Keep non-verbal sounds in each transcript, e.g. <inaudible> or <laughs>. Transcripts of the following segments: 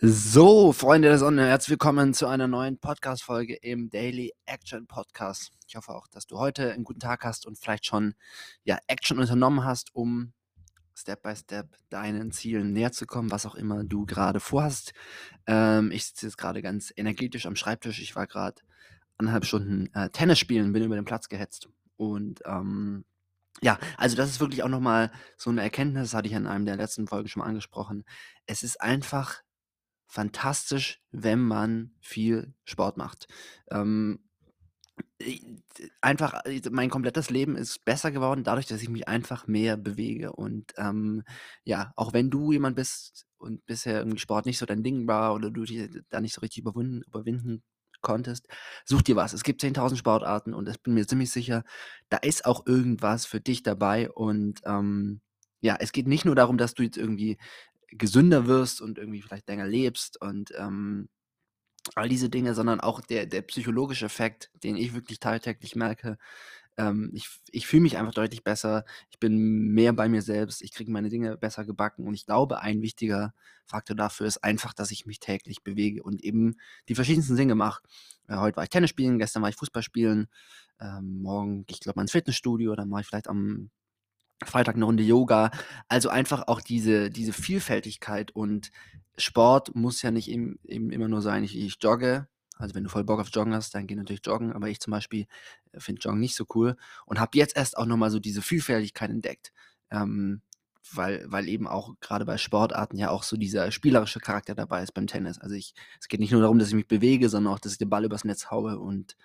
So, Freunde der Sonne, herzlich willkommen zu einer neuen Podcast-Folge im Daily Action Podcast. Ich hoffe auch, dass du heute einen guten Tag hast und vielleicht schon ja, Action unternommen hast, um Step by Step deinen Zielen näher zu kommen, was auch immer du gerade vorhast. Ähm, ich sitze jetzt gerade ganz energetisch am Schreibtisch. Ich war gerade anderthalb Stunden äh, Tennis spielen, bin über den Platz gehetzt. Und ähm, ja, also das ist wirklich auch nochmal so eine Erkenntnis, das hatte ich in einem der letzten Folgen schon mal angesprochen. Es ist einfach fantastisch, wenn man viel Sport macht. Ähm, einfach, mein komplettes Leben ist besser geworden, dadurch, dass ich mich einfach mehr bewege. Und ähm, ja, auch wenn du jemand bist und bisher irgendwie Sport nicht so dein Ding war oder du dich da nicht so richtig überwinden, überwinden konntest, such dir was. Es gibt 10.000 Sportarten und ich bin mir ziemlich sicher, da ist auch irgendwas für dich dabei. Und ähm, ja, es geht nicht nur darum, dass du jetzt irgendwie gesünder wirst und irgendwie vielleicht länger lebst und ähm, all diese Dinge, sondern auch der, der psychologische Effekt, den ich wirklich tagtäglich merke. Ähm, ich ich fühle mich einfach deutlich besser, ich bin mehr bei mir selbst, ich kriege meine Dinge besser gebacken und ich glaube, ein wichtiger Faktor dafür ist einfach, dass ich mich täglich bewege und eben die verschiedensten Dinge mache. Äh, heute war ich Tennis spielen, gestern war ich Fußball spielen, ähm, morgen gehe ich glaube mal ins Fitnessstudio, dann mache ich vielleicht am Freitag eine Runde Yoga. Also einfach auch diese diese Vielfältigkeit und Sport muss ja nicht eben eben immer nur sein, ich ich jogge. Also, wenn du voll Bock auf Joggen hast, dann geh natürlich joggen, aber ich zum Beispiel, äh, finde Joggen nicht so cool und habe jetzt erst auch noch mal so diese Vielfältigkeit entdeckt. Ähm, weil weil eben auch gerade bei Sportarten ja auch so dieser spielerische Charakter dabei ist beim Tennis. Also, ich es geht nicht nur darum, dass ich mich bewege, sondern auch, dass ich den Ball übers Netz haue und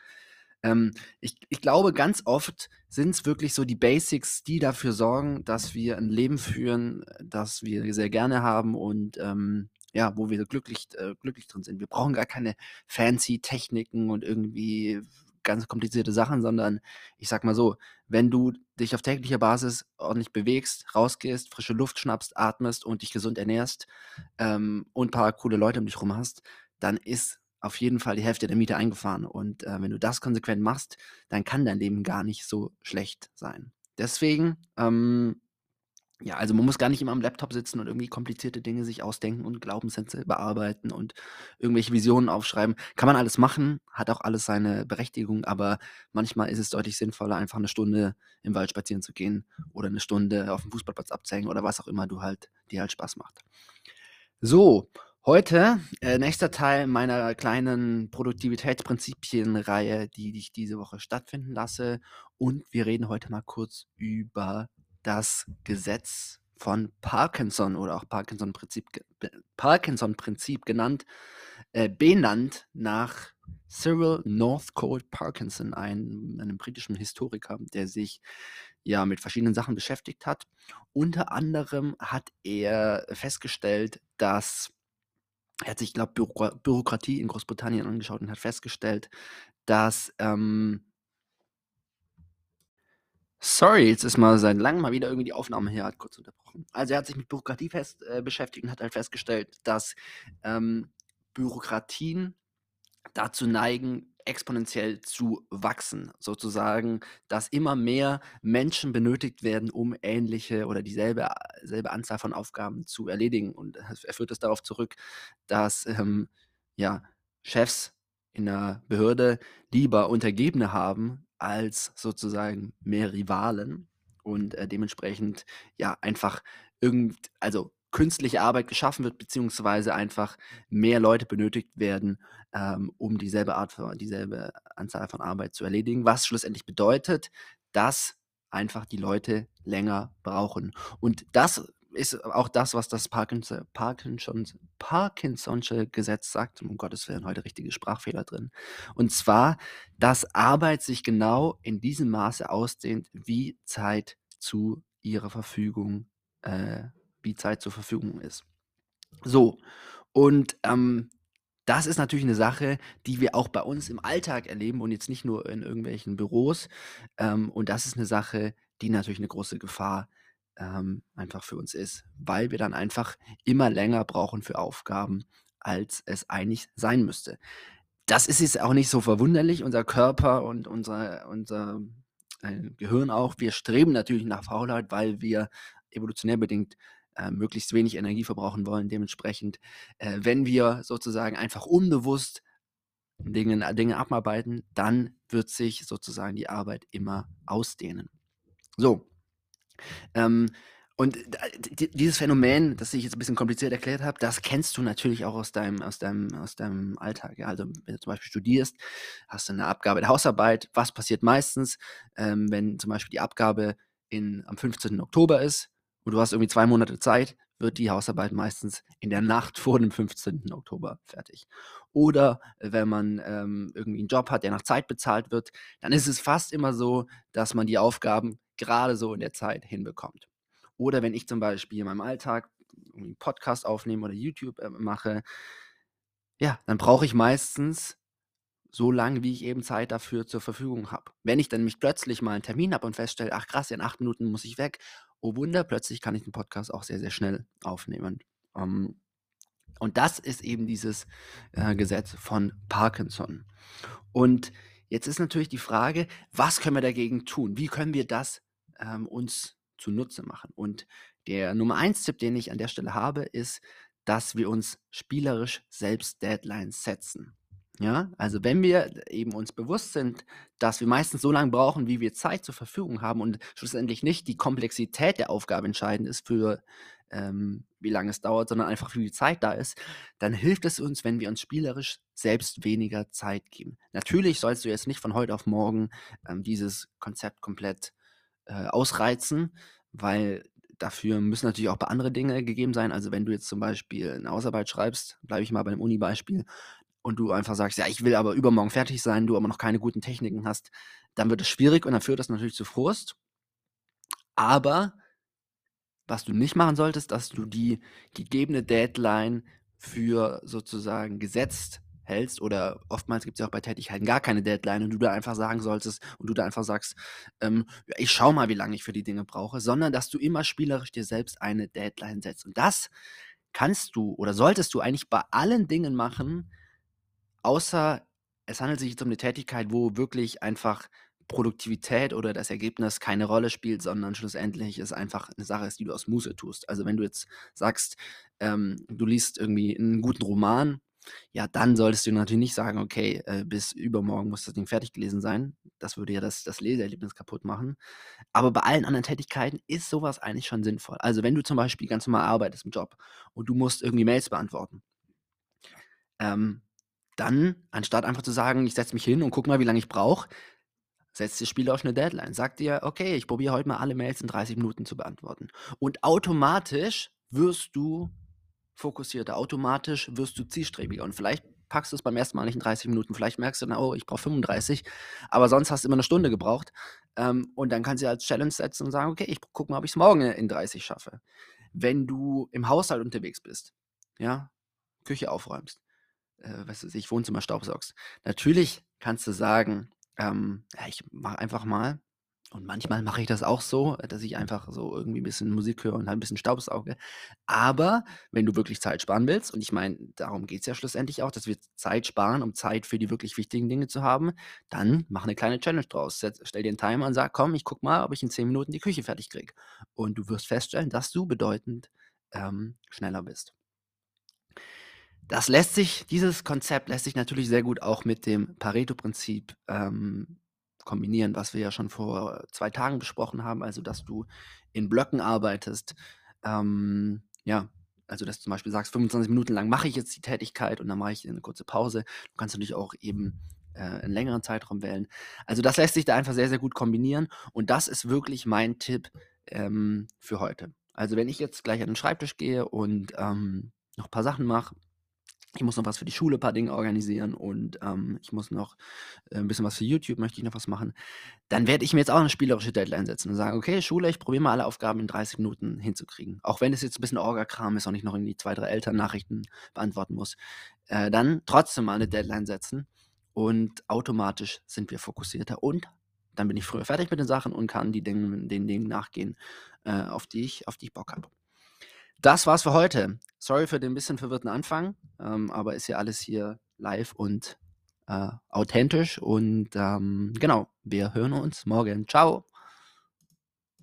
ähm, ich, ich glaube, ganz oft sind es wirklich so die Basics, die dafür sorgen, dass wir ein Leben führen, das wir sehr gerne haben und ähm, ja, wo wir glücklich, äh, glücklich drin sind. Wir brauchen gar keine fancy Techniken und irgendwie ganz komplizierte Sachen, sondern ich sag mal so, wenn du dich auf täglicher Basis ordentlich bewegst, rausgehst, frische Luft schnappst, atmest und dich gesund ernährst ähm, und ein paar coole Leute um dich rum hast, dann ist auf jeden Fall die Hälfte der Miete eingefahren. Und äh, wenn du das konsequent machst, dann kann dein Leben gar nicht so schlecht sein. Deswegen, ähm, ja, also man muss gar nicht immer am Laptop sitzen und irgendwie komplizierte Dinge sich ausdenken und Glaubenssätze bearbeiten und irgendwelche Visionen aufschreiben. Kann man alles machen, hat auch alles seine Berechtigung, aber manchmal ist es deutlich sinnvoller, einfach eine Stunde im Wald spazieren zu gehen oder eine Stunde auf dem Fußballplatz abzuhängen oder was auch immer du halt, dir halt Spaß macht. So, Heute, äh, nächster Teil meiner kleinen Produktivitätsprinzipien-Reihe, die ich diese Woche stattfinden lasse. Und wir reden heute mal kurz über das Gesetz von Parkinson oder auch Parkinson-Prinzip Parkinson -Prinzip genannt, äh, benannt nach Cyril Northcote Parkinson, einem, einem britischen Historiker, der sich ja mit verschiedenen Sachen beschäftigt hat. Unter anderem hat er festgestellt, dass er hat sich, glaube Büro Bürokratie in Großbritannien angeschaut und hat festgestellt, dass ähm Sorry, jetzt ist mal seit langem mal wieder irgendwie die Aufnahme hier hat kurz unterbrochen. Also, er hat sich mit Bürokratie fest äh, beschäftigt und hat halt festgestellt, dass, ähm, Bürokratien dazu neigen, exponentiell zu wachsen. Sozusagen, dass immer mehr Menschen benötigt werden, um ähnliche oder dieselbe selbe Anzahl von Aufgaben zu erledigen. Und <laughs> er führt es darauf zurück, dass ähm, ja, Chefs in der Behörde lieber Untergebene haben als sozusagen mehr Rivalen und äh, dementsprechend ja einfach irgend, also künstliche Arbeit geschaffen wird, beziehungsweise einfach mehr Leute benötigt werden, ähm, um dieselbe Art von, dieselbe Anzahl von Arbeit zu erledigen, was schlussendlich bedeutet, dass einfach die Leute länger brauchen. Und das ist auch das, was das Parkinson, Parkinson, Parkinson'sche Gesetz sagt. Um Gottes Willen, heute richtige Sprachfehler drin. Und zwar, dass Arbeit sich genau in diesem Maße ausdehnt, wie Zeit zu ihrer Verfügung äh, wie Zeit zur Verfügung ist. So, und ähm, das ist natürlich eine Sache, die wir auch bei uns im Alltag erleben und jetzt nicht nur in irgendwelchen Büros. Ähm, und das ist eine Sache, die natürlich eine große Gefahr ähm, einfach für uns ist, weil wir dann einfach immer länger brauchen für Aufgaben, als es eigentlich sein müsste. Das ist jetzt auch nicht so verwunderlich. Unser Körper und unser, unser äh, Gehirn auch, wir streben natürlich nach Faulheit, weil wir evolutionär bedingt äh, möglichst wenig Energie verbrauchen wollen. Dementsprechend, äh, wenn wir sozusagen einfach unbewusst Dinge, Dinge abarbeiten, dann wird sich sozusagen die Arbeit immer ausdehnen. So. Ähm, und dieses Phänomen, das ich jetzt ein bisschen kompliziert erklärt habe, das kennst du natürlich auch aus deinem, aus deinem, aus deinem Alltag. Ja? Also wenn du zum Beispiel studierst, hast du eine Abgabe der Hausarbeit. Was passiert meistens, ähm, wenn zum Beispiel die Abgabe in, am 15. Oktober ist und du hast irgendwie zwei Monate Zeit, wird die Hausarbeit meistens in der Nacht vor dem 15. Oktober fertig. Oder wenn man ähm, irgendwie einen Job hat, der nach Zeit bezahlt wird, dann ist es fast immer so, dass man die Aufgaben gerade so in der Zeit hinbekommt. Oder wenn ich zum Beispiel in meinem Alltag einen Podcast aufnehme oder YouTube äh, mache, ja, dann brauche ich meistens so lange, wie ich eben Zeit dafür zur Verfügung habe. Wenn ich dann mich plötzlich mal einen Termin habe und feststelle, ach krass, in acht Minuten muss ich weg, oh Wunder, plötzlich kann ich den Podcast auch sehr, sehr schnell aufnehmen. Ähm, und das ist eben dieses äh, Gesetz von Parkinson. Und jetzt ist natürlich die Frage, was können wir dagegen tun? Wie können wir das ähm, uns zunutze machen. Und der Nummer eins Tipp, den ich an der Stelle habe, ist, dass wir uns spielerisch selbst Deadlines setzen. Ja, also wenn wir eben uns bewusst sind, dass wir meistens so lange brauchen, wie wir Zeit zur Verfügung haben und schlussendlich nicht die Komplexität der Aufgabe entscheidend ist für ähm, wie lange es dauert, sondern einfach wie viel Zeit da ist, dann hilft es uns, wenn wir uns spielerisch selbst weniger Zeit geben. Natürlich sollst du jetzt nicht von heute auf morgen ähm, dieses Konzept komplett äh, ausreizen, weil dafür müssen natürlich auch bei anderen Dinge gegeben sein. Also wenn du jetzt zum Beispiel eine Hausarbeit schreibst, bleibe ich mal bei dem Uni-Beispiel, und du einfach sagst, ja, ich will aber übermorgen fertig sein, du aber noch keine guten Techniken hast, dann wird es schwierig und dann führt das natürlich zu Frust. Aber was du nicht machen solltest, dass du die gegebene Deadline für sozusagen gesetzt hältst oder oftmals gibt es ja auch bei Tätigkeiten gar keine Deadline und du da einfach sagen solltest und du da einfach sagst, ähm, ich schau mal, wie lange ich für die Dinge brauche, sondern dass du immer spielerisch dir selbst eine Deadline setzt. Und das kannst du oder solltest du eigentlich bei allen Dingen machen, außer es handelt sich jetzt um eine Tätigkeit, wo wirklich einfach Produktivität oder das Ergebnis keine Rolle spielt, sondern schlussendlich es einfach eine Sache ist, die du aus Muße tust. Also wenn du jetzt sagst, ähm, du liest irgendwie einen guten Roman ja, dann solltest du natürlich nicht sagen, okay, äh, bis übermorgen muss das Ding fertig gelesen sein. Das würde ja das, das Leseerlebnis kaputt machen. Aber bei allen anderen Tätigkeiten ist sowas eigentlich schon sinnvoll. Also wenn du zum Beispiel ganz normal arbeitest im Job und du musst irgendwie Mails beantworten, ähm, dann, anstatt einfach zu sagen, ich setze mich hin und guck mal, wie lange ich brauche, setzt das Spiel auf eine Deadline. Sag dir, okay, ich probiere heute mal alle Mails in 30 Minuten zu beantworten. Und automatisch wirst du fokussierter. Automatisch wirst du zielstrebiger und vielleicht packst du es beim ersten Mal nicht in 30 Minuten. Vielleicht merkst du dann, oh, ich brauche 35, aber sonst hast du immer eine Stunde gebraucht. Ähm, und dann kannst du als Challenge setzen und sagen, okay, ich gucke mal, ob ich es morgen in 30 schaffe. Wenn du im Haushalt unterwegs bist, ja, Küche aufräumst, äh, was weiß ich, Wohnzimmer staubsaugst, natürlich kannst du sagen, ähm, ja, ich mache einfach mal und manchmal mache ich das auch so, dass ich einfach so irgendwie ein bisschen Musik höre und halt ein bisschen Staubsauge. Aber wenn du wirklich Zeit sparen willst, und ich meine, darum geht es ja schlussendlich auch, dass wir Zeit sparen, um Zeit für die wirklich wichtigen Dinge zu haben, dann mach eine kleine Challenge draus. Stell dir einen Timer und sag, komm, ich guck mal, ob ich in 10 Minuten die Küche fertig kriege. Und du wirst feststellen, dass du bedeutend ähm, schneller bist. Das lässt sich, dieses Konzept lässt sich natürlich sehr gut auch mit dem Pareto-Prinzip ähm, kombinieren, was wir ja schon vor zwei Tagen besprochen haben, also dass du in Blöcken arbeitest. Ähm, ja, also dass du zum Beispiel sagst, 25 Minuten lang mache ich jetzt die Tätigkeit und dann mache ich eine kurze Pause. Du kannst natürlich auch eben äh, einen längeren Zeitraum wählen. Also das lässt sich da einfach sehr, sehr gut kombinieren und das ist wirklich mein Tipp ähm, für heute. Also wenn ich jetzt gleich an den Schreibtisch gehe und ähm, noch ein paar Sachen mache, ich muss noch was für die Schule, ein paar Dinge organisieren und ähm, ich muss noch äh, ein bisschen was für YouTube, möchte ich noch was machen. Dann werde ich mir jetzt auch eine spielerische Deadline setzen und sagen, okay, Schule, ich probiere mal alle Aufgaben in 30 Minuten hinzukriegen. Auch wenn es jetzt ein bisschen Orga-Kram ist und ich noch irgendwie zwei, drei Eltern-Nachrichten beantworten muss. Äh, dann trotzdem mal eine Deadline setzen und automatisch sind wir fokussierter und dann bin ich früher fertig mit den Sachen und kann die Dinge, den Dingen nachgehen, äh, auf, die ich, auf die ich Bock habe. Das war's für heute. Sorry für den bisschen verwirrten Anfang, ähm, aber ist ja alles hier live und äh, authentisch. Und ähm, genau, wir hören uns morgen. Ciao.